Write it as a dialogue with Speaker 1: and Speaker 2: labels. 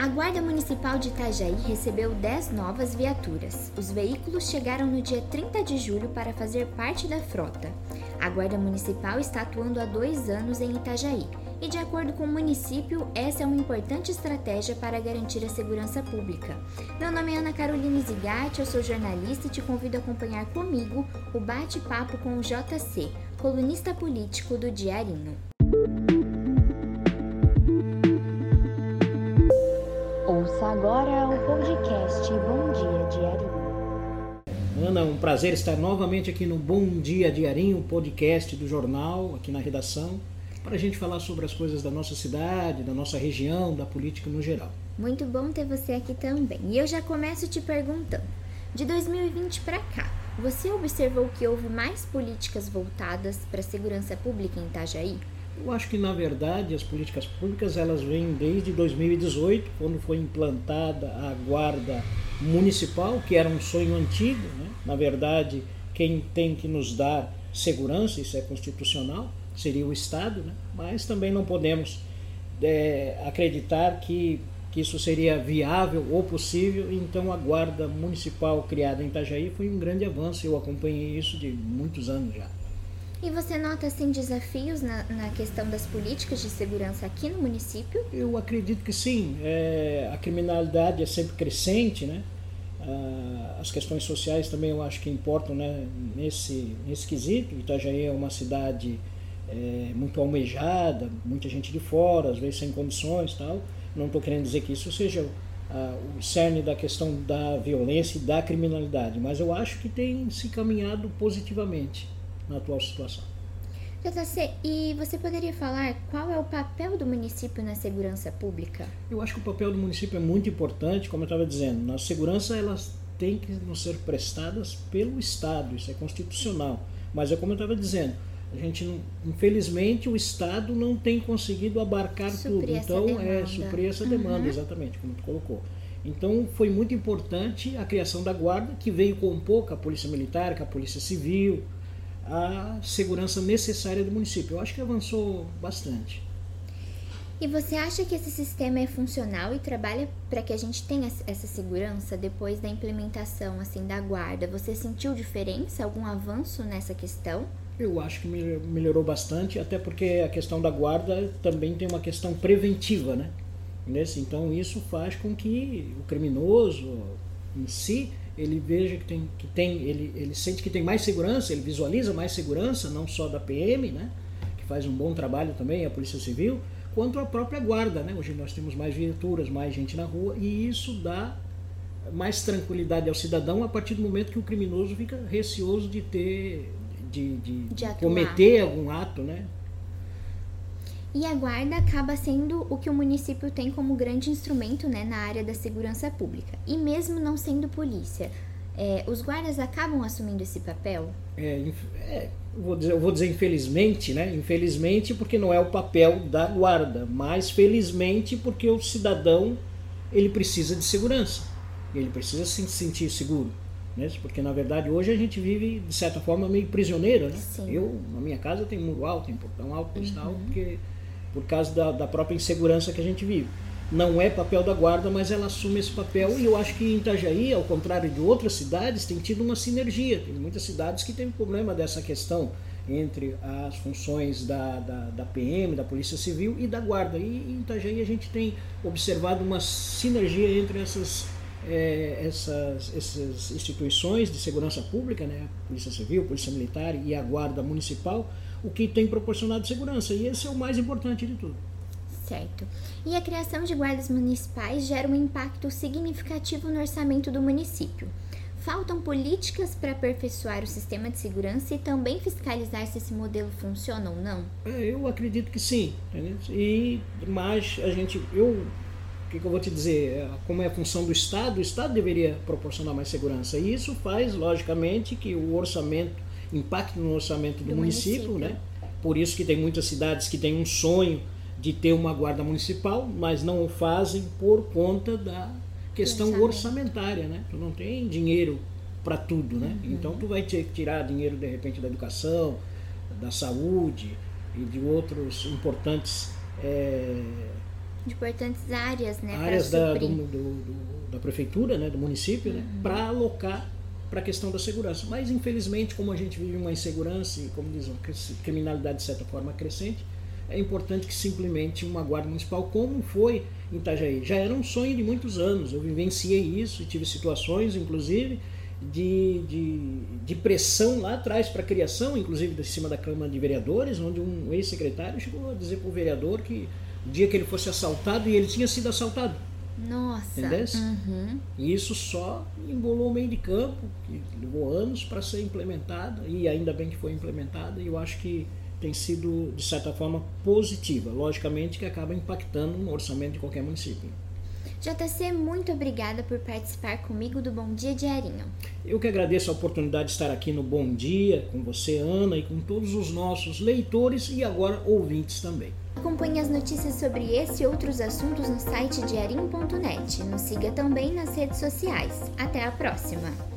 Speaker 1: A Guarda Municipal de Itajaí recebeu 10 novas viaturas. Os veículos chegaram no dia 30 de julho para fazer parte da frota. A Guarda Municipal está atuando há dois anos em Itajaí e, de acordo com o município, essa é uma importante estratégia para garantir a segurança pública. Meu nome é Ana Carolina Zigatti, eu sou jornalista e te convido a acompanhar comigo o bate-papo com o JC, colunista político do Diarinho. Agora o podcast Bom Dia Diarinho.
Speaker 2: Ana, um prazer estar novamente aqui no Bom Dia Diarinho, podcast do jornal, aqui na redação, para a gente falar sobre as coisas da nossa cidade, da nossa região, da política no geral.
Speaker 1: Muito bom ter você aqui também. E eu já começo te perguntando: de 2020 para cá, você observou que houve mais políticas voltadas para a segurança pública em Itajaí?
Speaker 2: Eu acho que na verdade as políticas públicas elas vêm desde 2018, quando foi implantada a guarda municipal, que era um sonho antigo. Né? Na verdade, quem tem que nos dar segurança, isso é constitucional, seria o Estado, né? mas também não podemos é, acreditar que, que isso seria viável ou possível. Então a guarda municipal criada em Itajaí foi um grande avanço. Eu acompanhei isso de muitos anos já.
Speaker 1: E você nota assim desafios na, na questão das políticas de segurança aqui no município?
Speaker 2: Eu acredito que sim. É, a criminalidade é sempre crescente, né? Ah, as questões sociais também eu acho que importam né, nesse, nesse quesito. Itajaí é uma cidade é, muito almejada, muita gente de fora, às vezes sem condições tal. Não estou querendo dizer que isso seja ah, o cerne da questão da violência e da criminalidade, mas eu acho que tem se caminhado positivamente na atual situação.
Speaker 1: JC, e você poderia falar qual é o papel do município na segurança pública?
Speaker 2: Eu acho que o papel do município é muito importante, como eu estava dizendo. Na segurança, elas têm que nos ser prestadas pelo Estado, isso é constitucional. Mas é como eu estava dizendo, a gente, infelizmente, o Estado não tem conseguido abarcar
Speaker 1: suprir
Speaker 2: tudo. Então,
Speaker 1: é
Speaker 2: suprir essa demanda,
Speaker 1: uhum.
Speaker 2: exatamente, como tu colocou. Então, foi muito importante a criação da Guarda, que veio com a Polícia Militar, com a Polícia Civil, a segurança necessária do município. Eu acho que avançou bastante.
Speaker 1: E você acha que esse sistema é funcional e trabalha para que a gente tenha essa segurança depois da implementação assim da guarda? Você sentiu diferença, algum avanço nessa questão?
Speaker 2: Eu acho que melhorou bastante, até porque a questão da guarda também tem uma questão preventiva, né? Então isso faz com que o criminoso em si ele veja que tem, que tem ele, ele sente que tem mais segurança, ele visualiza mais segurança, não só da PM, né, que faz um bom trabalho também, a Polícia Civil, quanto a própria guarda. Né? Hoje nós temos mais viaturas, mais gente na rua, e isso dá mais tranquilidade ao cidadão a partir do momento que o criminoso fica receoso de ter de, de, de cometer algum ato, né?
Speaker 1: E a guarda acaba sendo o que o município tem como grande instrumento né, na área da segurança pública. E mesmo não sendo polícia, é, os guardas acabam assumindo esse papel?
Speaker 2: É, é, vou, dizer, eu vou dizer infelizmente, né? Infelizmente porque não é o papel da guarda, mas felizmente porque o cidadão ele precisa de segurança, ele precisa se sentir seguro. Né? Porque na verdade hoje a gente vive de certa forma meio prisioneiro. Né? Eu, na minha casa, tenho muro alto, tem portão alto, uhum. tal, porque por causa da, da própria insegurança que a gente vive. Não é papel da guarda, mas ela assume esse papel e eu acho que em Itajaí, ao contrário de outras cidades, tem tido uma sinergia. Tem muitas cidades que têm problema dessa questão entre as funções da, da, da, PM, da Polícia Civil e da Guarda. E em Itajaí a gente tem observado uma sinergia entre essas, é, essas, essas instituições de segurança pública, né? Polícia Civil, Polícia Militar e a Guarda Municipal, o que tem proporcionado segurança. E esse é o mais importante de tudo.
Speaker 1: Certo. E a criação de guardas municipais gera um impacto significativo no orçamento do município. Faltam políticas para aperfeiçoar o sistema de segurança e também fiscalizar se esse modelo funciona ou não?
Speaker 2: É, eu acredito que sim. Entendeu? E mas a gente, eu, o que, que eu vou te dizer? É, como é a função do Estado, o Estado deveria proporcionar mais segurança. E isso faz, logicamente, que o orçamento impacto no orçamento do, do município, município, né? Por isso que tem muitas cidades que têm um sonho de ter uma guarda municipal, mas não o fazem por conta da questão orçamentária, né? Tu não tem dinheiro para tudo, né? Uhum. Então tu vai tirar dinheiro de repente da educação, da saúde e de outros importantes é,
Speaker 1: importantes áreas, né?
Speaker 2: Áreas da, do, do, do, da prefeitura, né, do município, né, uhum. né, para alocar para a questão da segurança. Mas, infelizmente, como a gente vive uma insegurança e, como diz, uma criminalidade de certa forma crescente, é importante que simplesmente uma guarda municipal, como foi em Itajaí, já era um sonho de muitos anos. Eu vivenciei isso e tive situações, inclusive, de, de, de pressão lá atrás para a criação, inclusive de cima da Câmara de Vereadores, onde um ex-secretário chegou a dizer para o vereador que o dia que ele fosse assaltado, e ele tinha sido assaltado.
Speaker 1: Nossa.
Speaker 2: Uhum. E isso só embolou o meio de campo, que levou anos para ser implementado, e ainda bem que foi implementado, e eu acho que tem sido, de certa forma, positiva. Logicamente que acaba impactando no orçamento de qualquer município.
Speaker 1: JC, muito obrigada por participar comigo do Bom Dia Diarinho.
Speaker 2: Eu que agradeço a oportunidade de estar aqui no Bom Dia, com você, Ana, e com todos os nossos leitores e agora ouvintes também.
Speaker 1: Acompanhe as notícias sobre esse e outros assuntos no site diarinho.net. Nos siga também nas redes sociais. Até a próxima!